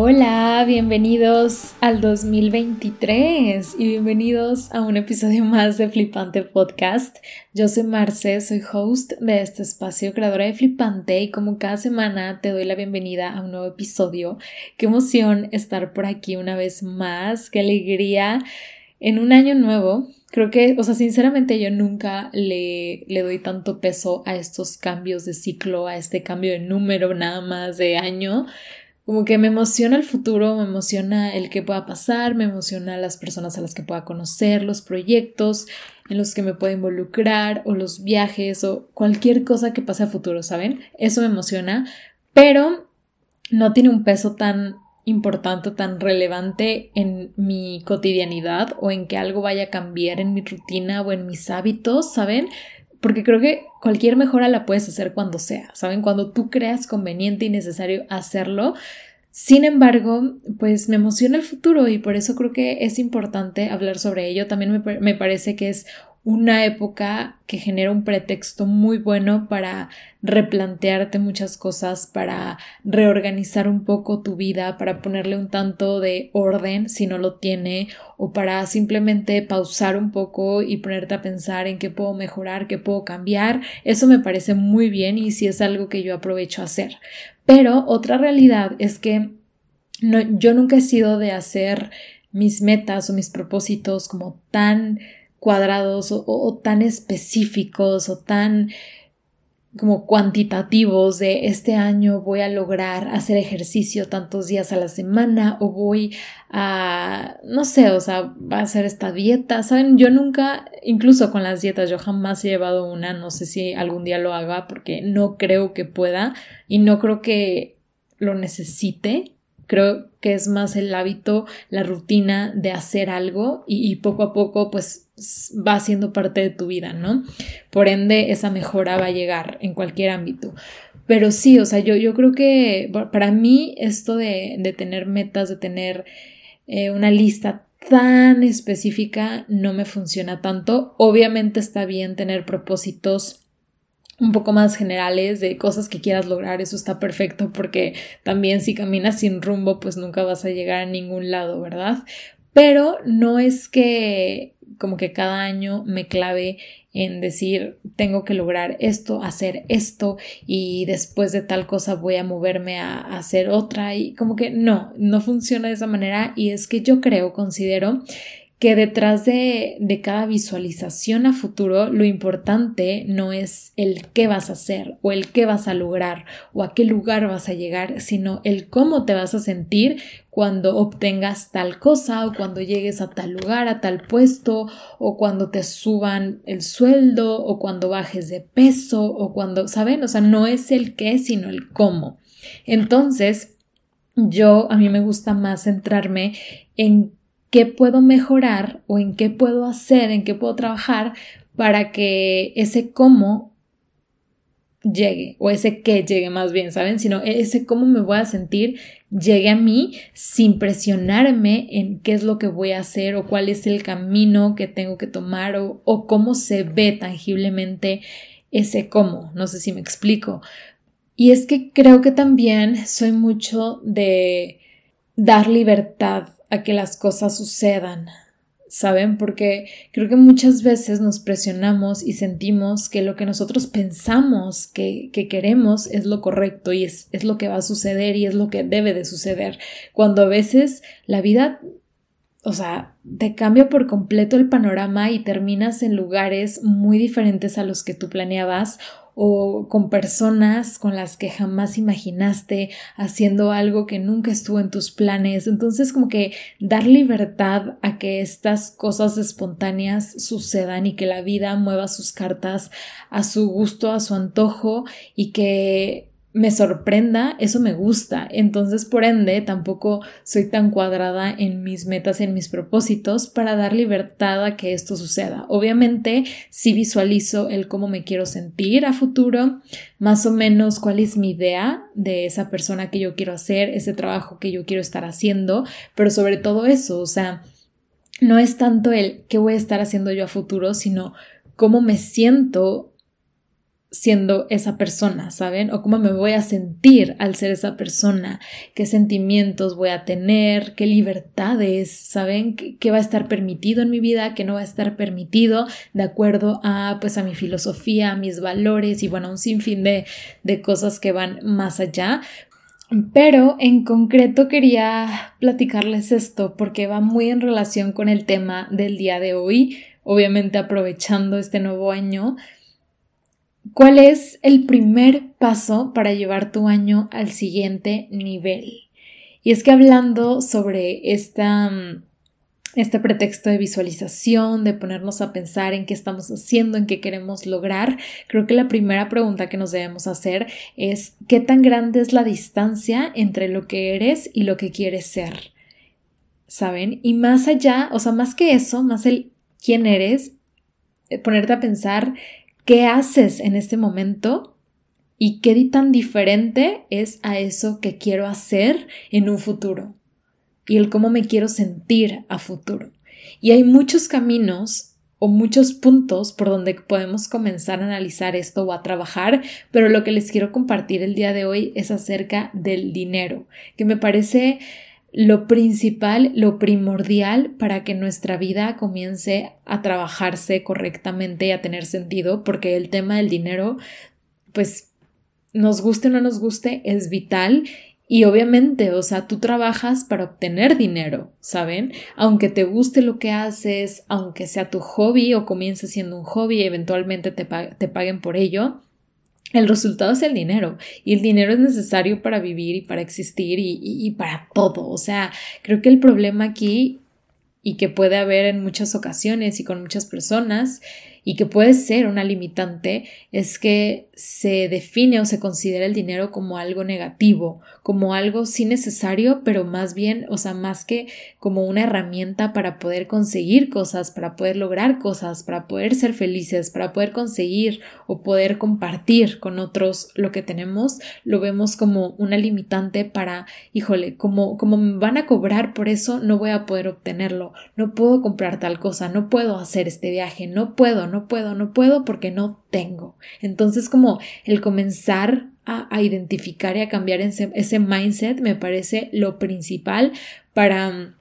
Hola, bienvenidos al 2023 y bienvenidos a un episodio más de Flipante Podcast. Yo soy Marce, soy host de este espacio, creadora de Flipante y como cada semana te doy la bienvenida a un nuevo episodio. Qué emoción estar por aquí una vez más, qué alegría en un año nuevo. Creo que, o sea, sinceramente yo nunca le, le doy tanto peso a estos cambios de ciclo, a este cambio de número nada más de año como que me emociona el futuro, me emociona el que pueda pasar, me emociona las personas a las que pueda conocer, los proyectos en los que me pueda involucrar o los viajes o cualquier cosa que pase a futuro, ¿saben? Eso me emociona, pero no tiene un peso tan importante, tan relevante en mi cotidianidad o en que algo vaya a cambiar en mi rutina o en mis hábitos, ¿saben? Porque creo que cualquier mejora la puedes hacer cuando sea, ¿saben? Cuando tú creas conveniente y necesario hacerlo. Sin embargo, pues me emociona el futuro y por eso creo que es importante hablar sobre ello. También me, me parece que es una época que genera un pretexto muy bueno para replantearte muchas cosas, para reorganizar un poco tu vida, para ponerle un tanto de orden si no lo tiene, o para simplemente pausar un poco y ponerte a pensar en qué puedo mejorar, qué puedo cambiar. Eso me parece muy bien y sí es algo que yo aprovecho a hacer. Pero otra realidad es que no, yo nunca he sido de hacer mis metas o mis propósitos como tan cuadrados o, tan específicos o tan como cuantitativos de este año voy a lograr hacer ejercicio tantos días a la semana o voy a no sé, o sea, va a hacer esta dieta, saben, yo nunca, incluso con las dietas, yo jamás he llevado una, no sé si algún día lo haga porque no creo que pueda y no creo que lo necesite, creo que es más el hábito, la rutina de hacer algo y, poco a poco pues va siendo parte de tu vida, ¿no? Por ende, esa mejora va a llegar en cualquier ámbito. Pero sí, o sea, yo, yo creo que para mí esto de, de tener metas, de tener eh, una lista tan específica no me funciona tanto. Obviamente está bien tener propósitos un poco más generales de cosas que quieras lograr, eso está perfecto porque también si caminas sin rumbo pues nunca vas a llegar a ningún lado, ¿verdad? Pero no es que como que cada año me clave en decir tengo que lograr esto, hacer esto y después de tal cosa voy a moverme a, hacer otra y como que no, no funciona de esa manera y es que yo creo, considero que detrás de, de, cada visualización a futuro lo importante no es el qué vas a hacer o el qué vas a lograr o a qué lugar vas a llegar, sino el cómo te vas a sentir cuando obtengas tal cosa o cuando llegues a tal lugar, a tal puesto o cuando te suban el sueldo o cuando bajes de peso o cuando, ¿saben? O sea, no es el qué, sino el cómo. Entonces, yo a mí me gusta más centrarme en qué puedo mejorar o en qué puedo hacer, en qué puedo trabajar para que ese cómo llegue o ese qué llegue más bien, ¿saben? Sino ese cómo me voy a sentir llegue a mí sin presionarme en qué es lo que voy a hacer o cuál es el camino que tengo que tomar o, o cómo se ve tangiblemente ese cómo. No sé si me explico. Y es que creo que también soy mucho de dar libertad a que las cosas sucedan, ¿saben? Porque creo que muchas veces nos presionamos y sentimos que lo que nosotros pensamos que, que queremos es lo correcto y es, es, lo que va a suceder y es lo que debe de suceder, cuando a veces la vida, o sea, te cambia por completo el panorama y terminas en lugares muy diferentes a los que tú planeabas o con personas con las que jamás imaginaste haciendo algo que nunca estuvo en tus planes. Entonces como que dar libertad a que estas cosas espontáneas sucedan y que la vida mueva sus cartas a su gusto, a su antojo y que me sorprenda, eso me gusta. Entonces, por ende, tampoco soy tan cuadrada en mis metas, en mis propósitos para dar libertad a que esto suceda. Obviamente, sí visualizo el cómo me quiero sentir a futuro, más o menos cuál es mi idea de esa persona que yo quiero hacer, ese trabajo que yo quiero estar haciendo, pero sobre todo eso, o sea, no es tanto el qué voy a estar haciendo yo a futuro, sino cómo me siento siendo esa persona, ¿saben? O cómo me voy a sentir al ser esa persona, qué sentimientos voy a tener, qué libertades, ¿saben? ¿Qué, va a estar permitido en mi vida, qué no va a estar permitido de acuerdo a, pues, a mi filosofía, a mis valores y, bueno, un sinfín de, de cosas que van más allá. Pero en concreto quería platicarles esto porque va muy en relación con el tema del día de hoy, obviamente aprovechando este nuevo año ¿Cuál es el primer paso para llevar tu año al siguiente nivel? Y es que hablando sobre esta, mm, este pretexto de visualización, de ponernos a pensar en qué estamos haciendo, en qué queremos lograr, creo que la primera pregunta que nos debemos hacer es ¿qué tan grande es la distancia entre lo que eres y lo que quieres ser? ¿Saben? Y más allá, o sea, más que eso, más el quién eres, eh, ponerte a pensar qué haces en este momento y qué tan diferente es a eso que quiero hacer en un futuro y el cómo me quiero sentir a futuro. Y hay muchos caminos o muchos puntos por donde podemos comenzar a analizar esto o a trabajar, pero lo que les quiero compartir el día de hoy es acerca del dinero, que me parece lo principal, lo primordial para que nuestra vida comience a trabajarse correctamente y a tener sentido, porque el tema del dinero, pues nos guste o no nos guste, es vital y obviamente, o sea, tú trabajas para obtener dinero, ¿saben? Aunque te guste lo que haces, aunque sea tu hobby o comience siendo un hobby eventualmente te, te paguen por ello, el resultado es el dinero y el dinero es necesario para vivir y para existir y, para todo. O sea, creo que el problema aquí y que puede haber en muchas ocasiones y con muchas personas y que puede ser una limitante es que se define o se considera el dinero como algo negativo, como algo sí necesario, pero más bien, o sea, más que como una herramienta para poder conseguir cosas, para poder lograr cosas, para poder ser felices, para poder conseguir o poder compartir con otros lo que tenemos, lo vemos como una limitante para, híjole, como, como me van a cobrar por eso, no voy a poder obtenerlo, no puedo comprar tal cosa, no puedo hacer este viaje, no puedo, no puedo, no puedo porque no tengo. Entonces, como el comenzar a, identificar y a cambiar ese, ese mindset me parece lo principal para mm,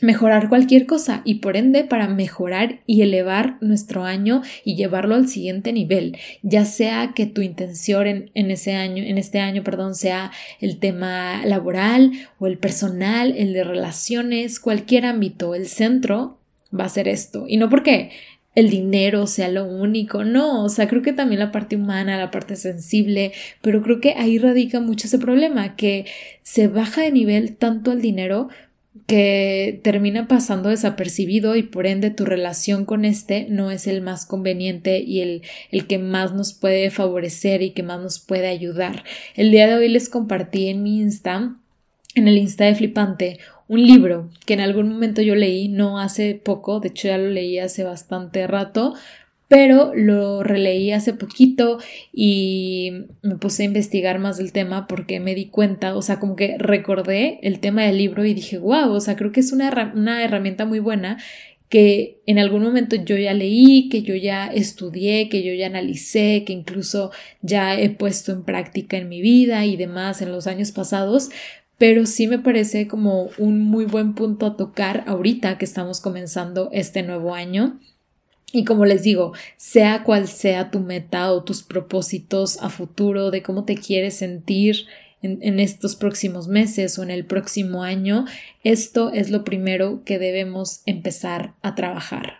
mejorar cualquier cosa y por ende para mejorar y elevar nuestro año y llevarlo al siguiente nivel, ya sea que tu intención en, en, ese año, en este año, perdón, sea el tema laboral o el personal, el de relaciones, cualquier ámbito, el centro va a ser esto. Y no porque el dinero sea lo único, no, o sea, creo que también la parte humana, la parte sensible, pero creo que ahí radica mucho ese problema, que se baja de nivel tanto el dinero que termina pasando desapercibido y por ende tu relación con este no es el más conveniente y el, el que más nos puede favorecer y que más nos puede ayudar. El día de hoy les compartí en mi Insta, en el Insta de Flipante, un libro que en algún momento yo leí, no hace poco, de hecho ya lo leí hace bastante rato, pero lo releí hace poquito y me puse a investigar más del tema porque me di cuenta, o sea, como que recordé el tema del libro y dije, wow, o sea, creo que es una, una herramienta muy buena que en algún momento yo ya leí, que yo ya estudié, que yo ya analicé, que incluso ya he puesto en práctica en mi vida y demás en los años pasados, pero sí me parece como un muy buen punto a tocar ahorita que estamos comenzando este nuevo año. Y como les digo, sea cual sea tu meta o tus propósitos a futuro de cómo te quieres sentir en, estos próximos meses o en el próximo año, esto es lo primero que debemos empezar a trabajar.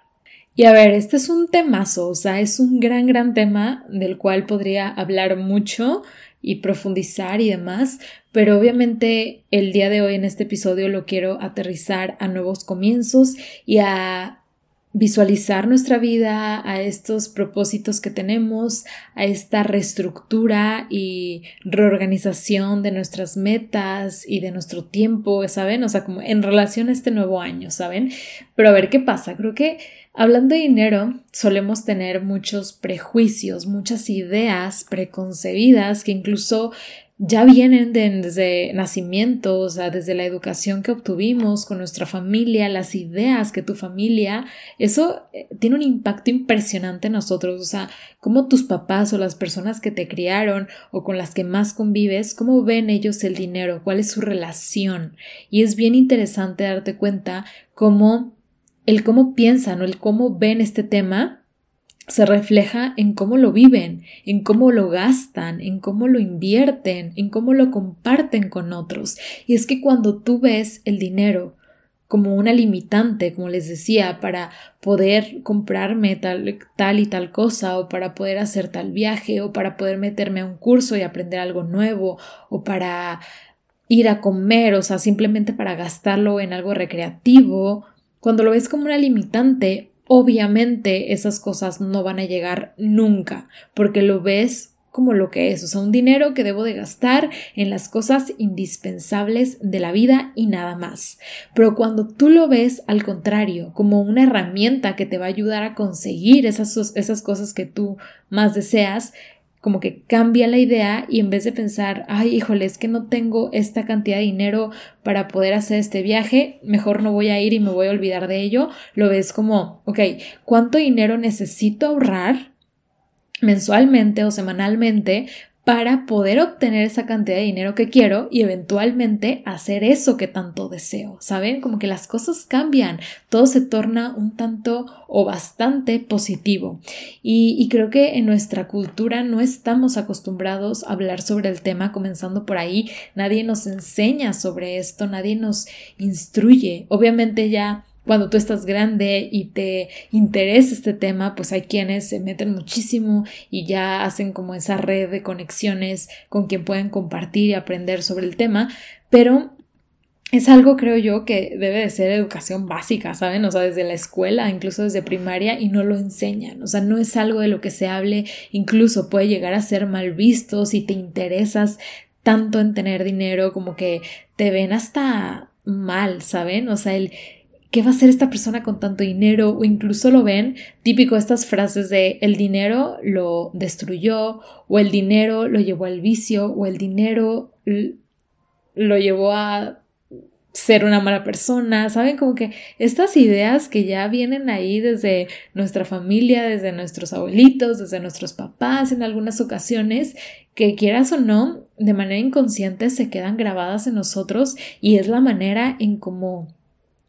Y a ver, este es un temazo, o sea, es un gran, gran tema del cual podría hablar mucho y profundizar y demás, pero obviamente el día de hoy en este episodio lo quiero aterrizar a nuevos comienzos y a visualizar nuestra vida, a estos propósitos que tenemos, a esta reestructura y reorganización de nuestras metas y de nuestro tiempo, ¿saben? O sea, como en relación a este nuevo año, ¿saben? Pero a ver qué pasa. Creo que hablando de dinero, solemos tener muchos prejuicios, muchas ideas preconcebidas que incluso ya vienen desde nacimiento, o sea, desde la educación que obtuvimos con nuestra familia, las ideas que tu familia, eso eh, tiene un impacto impresionante en nosotros, o sea, cómo tus papás o las personas que te criaron o con las que más convives, cómo ven ellos el dinero, cuál es su relación. Y es bien interesante darte cuenta cómo el cómo piensan o el cómo ven este tema se refleja en cómo lo viven, en cómo lo gastan, en cómo lo invierten, en cómo lo comparten con otros. Y es que cuando tú ves el dinero como una limitante, como les decía, para poder comprarme tal, y tal cosa, o para poder hacer tal viaje, o para poder meterme a un curso y aprender algo nuevo, o para ir a comer, o sea, simplemente para gastarlo en algo recreativo, cuando lo ves como una limitante, obviamente esas cosas no van a llegar nunca, porque lo ves como lo que es, o sea, un dinero que debo de gastar en las cosas indispensables de la vida y nada más. Pero cuando tú lo ves al contrario, como una herramienta que te va a ayudar a conseguir esas, esas cosas que tú más deseas, como que cambia la idea y en vez de pensar, ay, híjole, es que no tengo esta cantidad de dinero para poder hacer este viaje, mejor no voy a ir y me voy a olvidar de ello, lo ves como, ok, ¿cuánto dinero necesito ahorrar mensualmente o semanalmente para poder obtener esa cantidad de dinero que quiero y eventualmente hacer eso que tanto deseo. ¿Saben? Como que las cosas cambian, todo se torna un tanto o bastante positivo. Y, y creo que en nuestra cultura no estamos acostumbrados a hablar sobre el tema, comenzando por ahí, nadie nos enseña sobre esto, nadie nos instruye. Obviamente ya cuando tú estás grande y te interesa este tema, pues hay quienes se meten muchísimo y ya hacen como esa red de conexiones con quien pueden compartir y aprender sobre el tema, pero es algo, creo yo, que debe de ser educación básica, ¿saben? O sea, desde la escuela, incluso desde primaria, y no lo enseñan. O sea, no es algo de lo que se hable, incluso puede llegar a ser mal visto si te interesas tanto en tener dinero, como que te ven hasta mal, ¿saben? O sea, el, ¿qué va a hacer esta persona con tanto dinero? O incluso lo ven típico estas frases de el dinero lo destruyó o el dinero lo llevó al vicio o el dinero lo llevó a ser una mala persona, ¿saben? Como que estas ideas que ya vienen ahí desde nuestra familia, desde nuestros abuelitos, desde nuestros papás en algunas ocasiones, que quieras o no, de manera inconsciente se quedan grabadas en nosotros y es la manera en cómo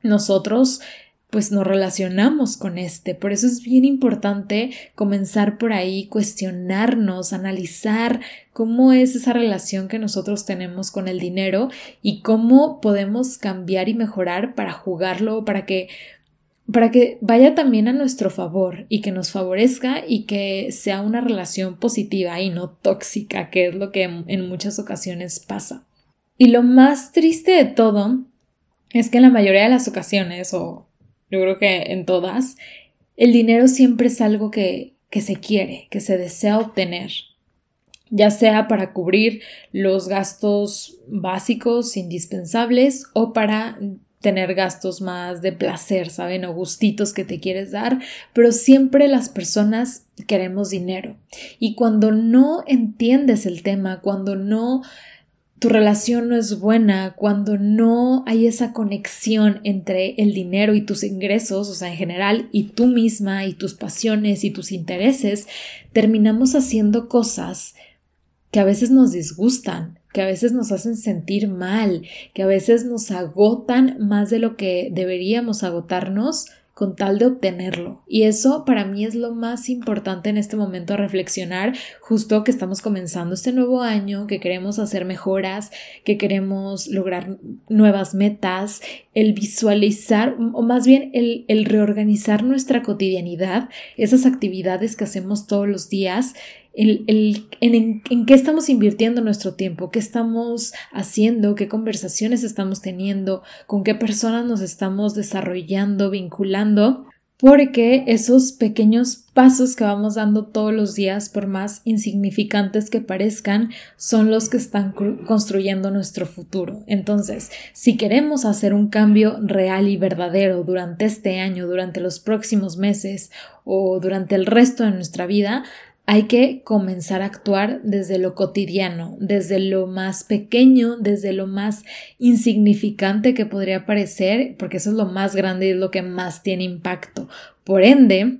nosotros pues nos relacionamos con este. Por eso es bien importante comenzar por ahí, cuestionarnos, analizar cómo es esa relación que nosotros tenemos con el dinero y cómo podemos cambiar y mejorar para jugarlo, para que para que vaya también a nuestro favor y que nos favorezca y que sea una relación positiva y no tóxica, que es lo que en muchas ocasiones pasa. Y lo más triste de todo es que en la mayoría de las ocasiones, o yo creo que en todas, el dinero siempre es algo que, que se quiere, que se desea obtener, ya sea para cubrir los gastos básicos indispensables o para tener gastos más de placer, ¿saben? O gustitos que te quieres dar, pero siempre las personas queremos dinero. Y cuando no entiendes el tema, cuando no tu relación no es buena, cuando no hay esa conexión entre el dinero y tus ingresos, o sea, en general, y tú misma y tus pasiones y tus intereses, terminamos haciendo cosas que a veces nos disgustan, que a veces nos hacen sentir mal, que a veces nos agotan más de lo que deberíamos agotarnos con tal de obtenerlo. Y eso para mí es lo más importante en este momento a reflexionar, justo que estamos comenzando este nuevo año, que queremos hacer mejoras, que queremos lograr nuevas metas, el visualizar o más bien el, reorganizar nuestra cotidianidad, esas actividades que hacemos todos los días, el, en, qué estamos invirtiendo nuestro tiempo, qué estamos haciendo, qué conversaciones estamos teniendo, con qué personas nos estamos desarrollando, vinculando, porque esos pequeños pasos que vamos dando todos los días, por más insignificantes que parezcan, son los que están construyendo nuestro futuro. Entonces, si queremos hacer un cambio real y verdadero durante este año, durante los próximos meses o durante el resto de nuestra vida, hay que comenzar a actuar desde lo cotidiano, desde lo más pequeño, desde lo más insignificante que podría parecer, porque eso es lo más grande y es lo que más tiene impacto. Por ende,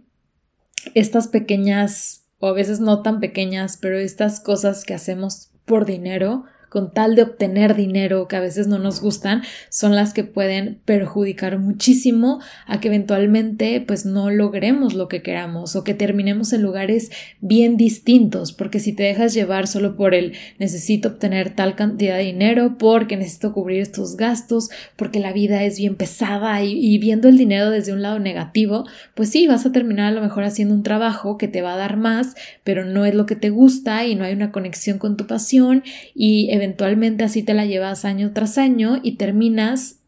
estas pequeñas, o a veces no tan pequeñas, pero estas cosas que hacemos por dinero, con tal de obtener dinero que a veces no nos gustan, son las que pueden perjudicar muchísimo a que eventualmente pues no logremos lo que queramos o que terminemos en lugares bien distintos, porque si te dejas llevar solo por el necesito obtener tal cantidad de dinero, porque necesito cubrir estos gastos, porque la vida es bien pesada y, viendo el dinero desde un lado negativo, pues sí, vas a terminar a lo mejor haciendo un trabajo que te va a dar más, pero no es lo que te gusta y no hay una conexión con tu pasión y eventualmente así te la llevas año tras año y terminas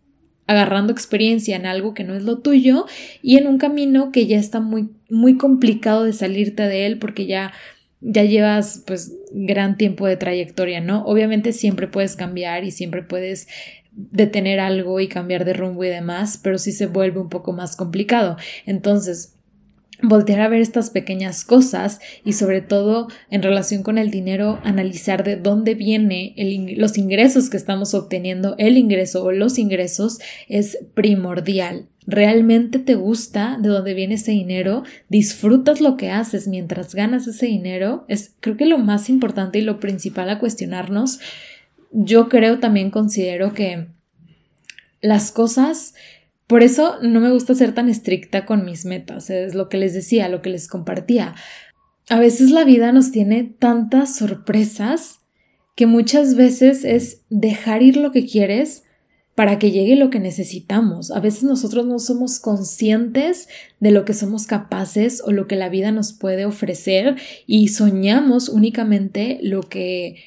agarrando experiencia en algo que no es lo tuyo y en un camino que ya está muy muy complicado de salirte de él porque ya ya llevas pues gran tiempo de trayectoria, ¿no? Obviamente siempre puedes cambiar y siempre puedes detener algo y cambiar de rumbo y demás, pero sí se vuelve un poco más complicado. Entonces, voltear a ver estas pequeñas cosas y sobre todo en relación con el dinero analizar de dónde viene los ingresos que estamos obteniendo, el ingreso o los ingresos es primordial. ¿Realmente te gusta de dónde viene ese dinero? ¿Disfrutas lo que haces mientras ganas ese dinero? Es creo que lo más importante y lo principal a cuestionarnos. Yo creo también considero que las cosas por eso no me gusta ser tan estricta con mis metas, es lo que les decía, lo que les compartía. A veces la vida nos tiene tantas sorpresas que muchas veces es dejar ir lo que quieres para que llegue lo que necesitamos. A veces nosotros no somos conscientes de lo que somos capaces o lo que la vida nos puede ofrecer y soñamos únicamente lo que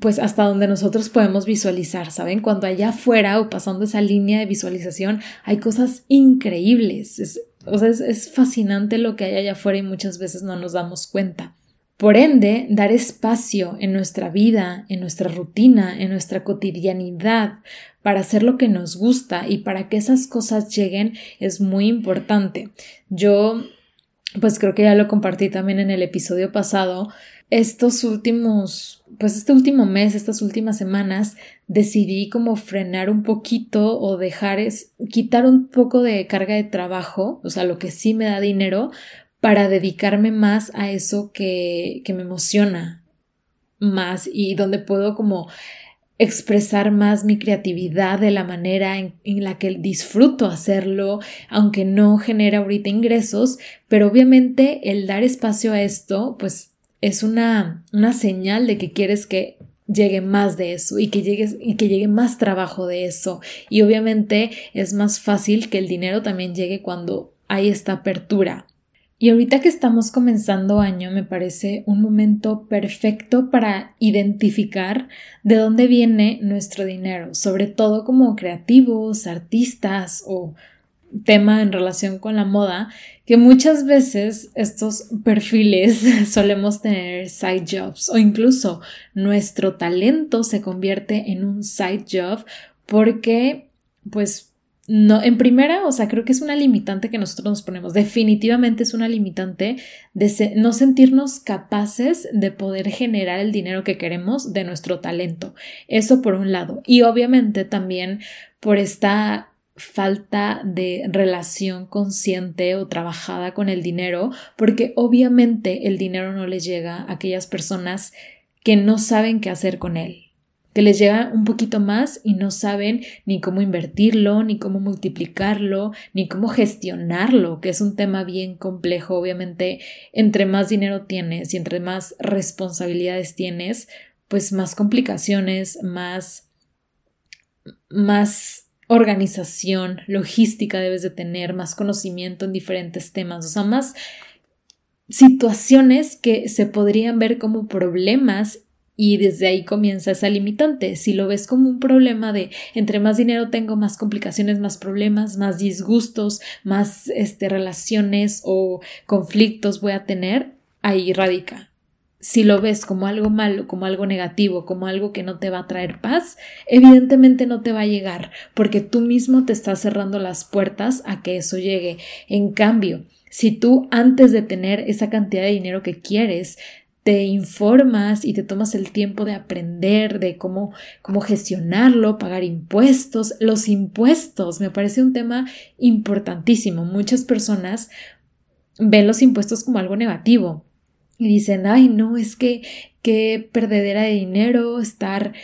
pues hasta donde nosotros podemos visualizar, ¿saben? Cuando allá afuera o pasando esa línea de visualización hay cosas increíbles. Es, o sea, es, fascinante lo que hay allá afuera y muchas veces no nos damos cuenta. Por ende, dar espacio en nuestra vida, en nuestra rutina, en nuestra cotidianidad para hacer lo que nos gusta y para que esas cosas lleguen es muy importante. Yo, pues creo que ya lo compartí también en el episodio pasado, estos últimos, pues este último mes, estas últimas semanas, decidí como frenar un poquito o dejar es, quitar un poco de carga de trabajo, o sea, lo que sí me da dinero, para dedicarme más a eso que, que me emociona más y donde puedo como expresar más mi creatividad de la manera en, en, la que disfruto hacerlo, aunque no genera ahorita ingresos, pero obviamente el dar espacio a esto, pues es una, una señal de que quieres que llegue más de eso y que llegue, y que llegue más trabajo de eso. Y obviamente es más fácil que el dinero también llegue cuando hay esta apertura. Y ahorita que estamos comenzando año me parece un momento perfecto para identificar de dónde viene nuestro dinero, sobre todo como creativos, artistas o tema en relación con la moda, que muchas veces estos perfiles solemos tener side jobs o incluso nuestro talento se convierte en un side job porque pues no, en primera, o sea, creo que es una limitante que nosotros nos ponemos. Definitivamente es una limitante de no sentirnos capaces de poder generar el dinero que queremos de nuestro talento. Eso por un lado. Y obviamente también por esta falta de relación consciente o trabajada con el dinero, porque obviamente el dinero no les llega a aquellas personas que no saben qué hacer con él, que les llega un poquito más y no saben ni cómo invertirlo, ni cómo multiplicarlo, ni cómo gestionarlo, que es un tema bien complejo. Obviamente, entre más dinero tienes y entre más responsabilidades tienes, pues más complicaciones, más más organización, logística debes de tener, más conocimiento en diferentes temas, o sea, más situaciones que se podrían ver como problemas y desde ahí comienza esa limitante. Si lo ves como un problema de entre más dinero tengo, más complicaciones, más problemas, más disgustos, más este, relaciones o conflictos voy a tener, ahí radica si lo ves como algo malo, como algo negativo, como algo que no te va a traer paz, evidentemente no te va a llegar, porque tú mismo te estás cerrando las puertas a que eso llegue. En cambio, si tú antes de tener esa cantidad de dinero que quieres, te informas y te tomas el tiempo de aprender de cómo, cómo gestionarlo, pagar impuestos. Los impuestos me parece un tema importantísimo. Muchas personas ven los impuestos como algo negativo y dicen, ay, no, es que qué perdedera de dinero estar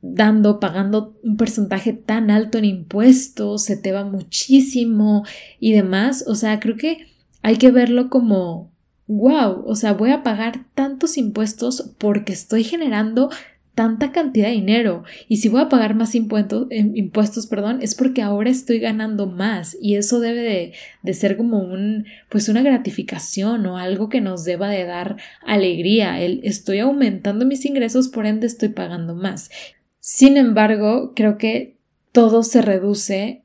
dando, pagando un porcentaje tan alto en impuestos, se te va muchísimo y demás. O sea, creo que hay que verlo como, wow, o sea, voy a pagar tantos impuestos porque estoy generando tanta cantidad de dinero. Y si voy a pagar más impuestos, em, impuestos perdón, es porque ahora estoy ganando más. Y eso debe de, ser como un pues una gratificación o algo que nos deba de dar alegría el estoy aumentando mis ingresos por ende estoy pagando más. Sin embargo creo que todo se reduce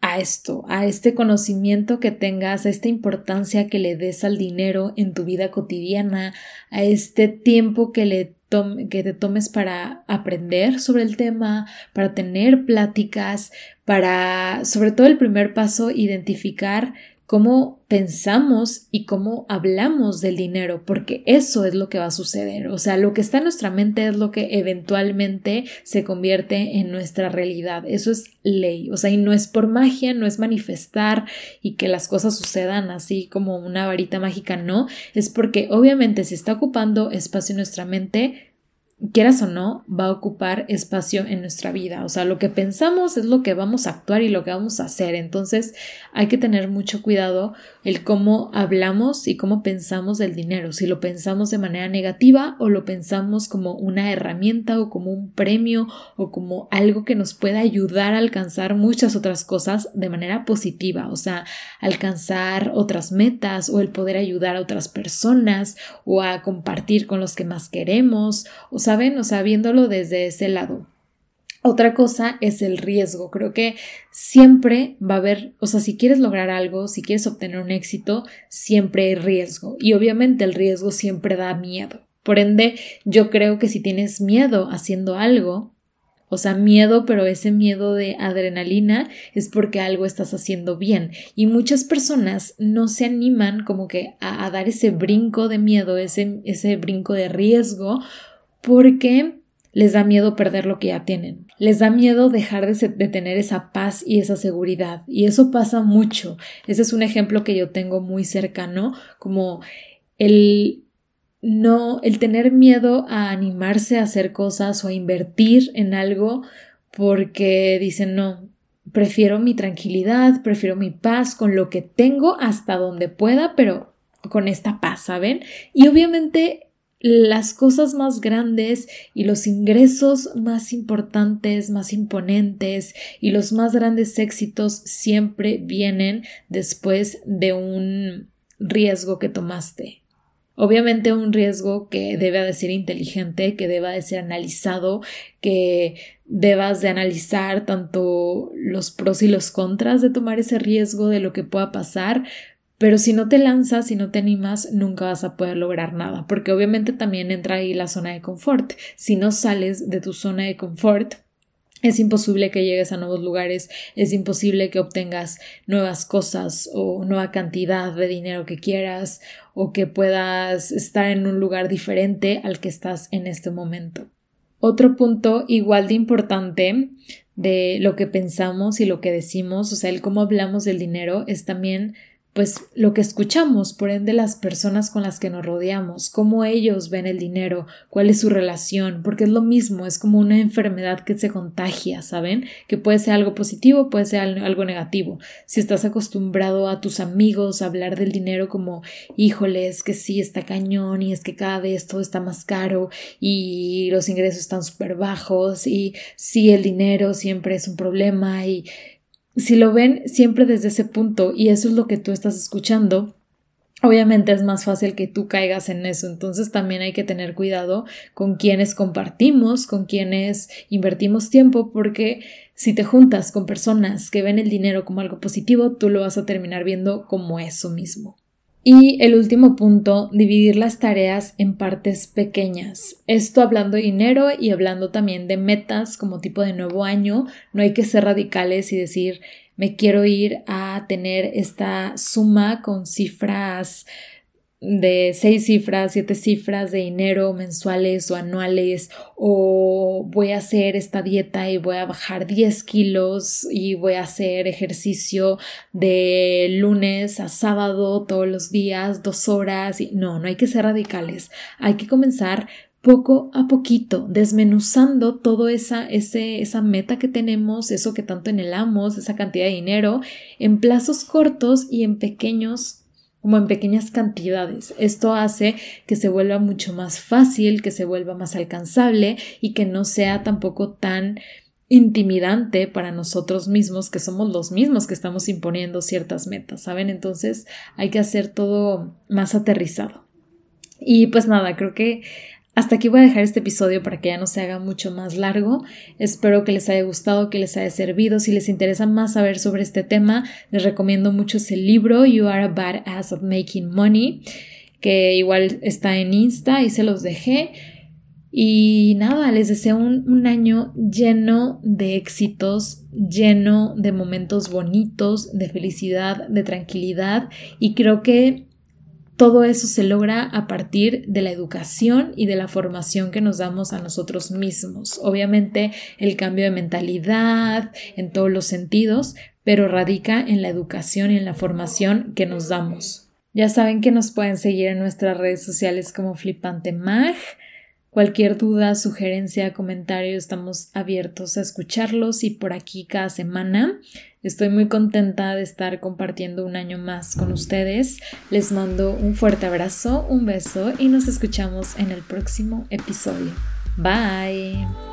a esto, a este conocimiento que tengas, a esta importancia que le des al dinero en tu vida cotidiana, a este tiempo que le que te tomes para aprender sobre el tema, para tener pláticas, para, sobre todo el primer paso, identificar cómo pensamos y cómo hablamos del dinero, porque eso es lo que va a suceder. O sea, lo que está en nuestra mente es lo que eventualmente se convierte en nuestra realidad. Eso es ley. O sea, y no es por magia, no es manifestar y que las cosas sucedan así como una varita mágica, no. Es porque obviamente si está ocupando espacio en nuestra mente, quieras o no, va a ocupar espacio en nuestra vida. O sea, lo que pensamos es lo que vamos a actuar y lo que vamos a hacer. Entonces, hay que tener mucho cuidado el cómo hablamos y cómo pensamos del dinero. Si lo pensamos de manera negativa o lo pensamos como una herramienta o como un premio o como algo que nos pueda ayudar a alcanzar muchas otras cosas de manera positiva. O sea, alcanzar otras metas o el poder ayudar a otras personas o a compartir con los que más queremos. O sea, ¿saben? O sea, viéndolo desde ese lado. Otra cosa es el riesgo. Creo que siempre va a haber, o sea, si quieres lograr algo, si quieres obtener un éxito, siempre hay riesgo. Y obviamente el riesgo siempre da miedo. Por ende, yo creo que si tienes miedo haciendo algo, o sea, miedo, pero ese miedo de adrenalina es porque algo estás haciendo bien. Y muchas personas no se animan como que a, a dar ese brinco de miedo, ese, ese brinco de riesgo, porque les da miedo perder lo que ya tienen. Les da miedo dejar de, tener esa paz y esa seguridad. Y eso pasa mucho. Ese es un ejemplo que yo tengo muy cercano, como el no, el tener miedo a animarse a hacer cosas o a invertir en algo porque dicen no, prefiero mi tranquilidad, prefiero mi paz con lo que tengo hasta donde pueda, pero con esta paz, ¿saben? Y obviamente las cosas más grandes y los ingresos más importantes, más imponentes y los más grandes éxitos siempre vienen después de un riesgo que tomaste. Obviamente un riesgo que debe de ser inteligente, que deba de ser analizado, que debas de analizar tanto los pros y los contras de tomar ese riesgo de lo que pueda pasar, pero si no te lanzas, si no te animas, nunca vas a poder lograr nada, porque obviamente también entra ahí la zona de confort. Si no sales de tu zona de confort, es imposible que llegues a nuevos lugares, es imposible que obtengas nuevas cosas o nueva cantidad de dinero que quieras o que puedas estar en un lugar diferente al que estás en este momento. Otro punto igual de importante de lo que pensamos y lo que decimos, o sea, el cómo hablamos del dinero, es también pues lo que escuchamos, por ende las personas con las que nos rodeamos, cómo ellos ven el dinero, cuál es su relación, porque es lo mismo, es como una enfermedad que se contagia, ¿saben? Que puede ser algo positivo, puede ser algo negativo. Si estás acostumbrado a tus amigos a hablar del dinero como, híjole, es que sí, está cañón y es que cada vez todo está más caro y los ingresos están súper bajos y sí, el dinero siempre es un problema y si lo ven siempre desde ese punto y eso es lo que tú estás escuchando, obviamente es más fácil que tú caigas en eso. Entonces también hay que tener cuidado con quienes compartimos, con quienes invertimos tiempo, porque si te juntas con personas que ven el dinero como algo positivo, tú lo vas a terminar viendo como eso mismo. Y el último punto, dividir las tareas en partes pequeñas. Esto hablando de dinero y hablando también de metas como tipo de nuevo año. No hay que ser radicales y decir me quiero ir a tener esta suma con cifras de seis cifras, siete cifras de dinero mensuales o anuales, o voy a hacer esta dieta y voy a bajar 10 kilos y voy a hacer ejercicio de lunes a sábado todos los días, dos horas. No, no hay que ser radicales. Hay que comenzar poco a poquito, desmenuzando todo esa, esa meta que tenemos, eso que tanto anhelamos, esa cantidad de dinero, en plazos cortos y en pequeños como en pequeñas cantidades. Esto hace que se vuelva mucho más fácil, que se vuelva más alcanzable y que no sea tampoco tan intimidante para nosotros mismos, que somos los mismos que estamos imponiendo ciertas metas, ¿saben? Entonces hay que hacer todo más aterrizado. Y pues nada, creo que hasta aquí voy a dejar este episodio para que ya no se haga mucho más largo. Espero que les haya gustado, que les haya servido. Si les interesa más saber sobre este tema, les recomiendo mucho ese libro, You Are a Badass of Making Money, que igual está en Insta y se los dejé. Y nada, les deseo un, año lleno de éxitos, lleno de momentos bonitos, de felicidad, de tranquilidad. Y creo que todo eso se logra a partir de la educación y de la formación que nos damos a nosotros mismos. Obviamente el cambio de mentalidad en todos los sentidos, pero radica en la educación y en la formación que nos damos. Ya saben que nos pueden seguir en nuestras redes sociales como Flipante Mag. Cualquier duda, sugerencia, comentario, estamos abiertos a escucharlos y por aquí cada semana. Estoy muy contenta de estar compartiendo un año más con ustedes. Les mando un fuerte abrazo, un beso y nos escuchamos en el próximo episodio. Bye.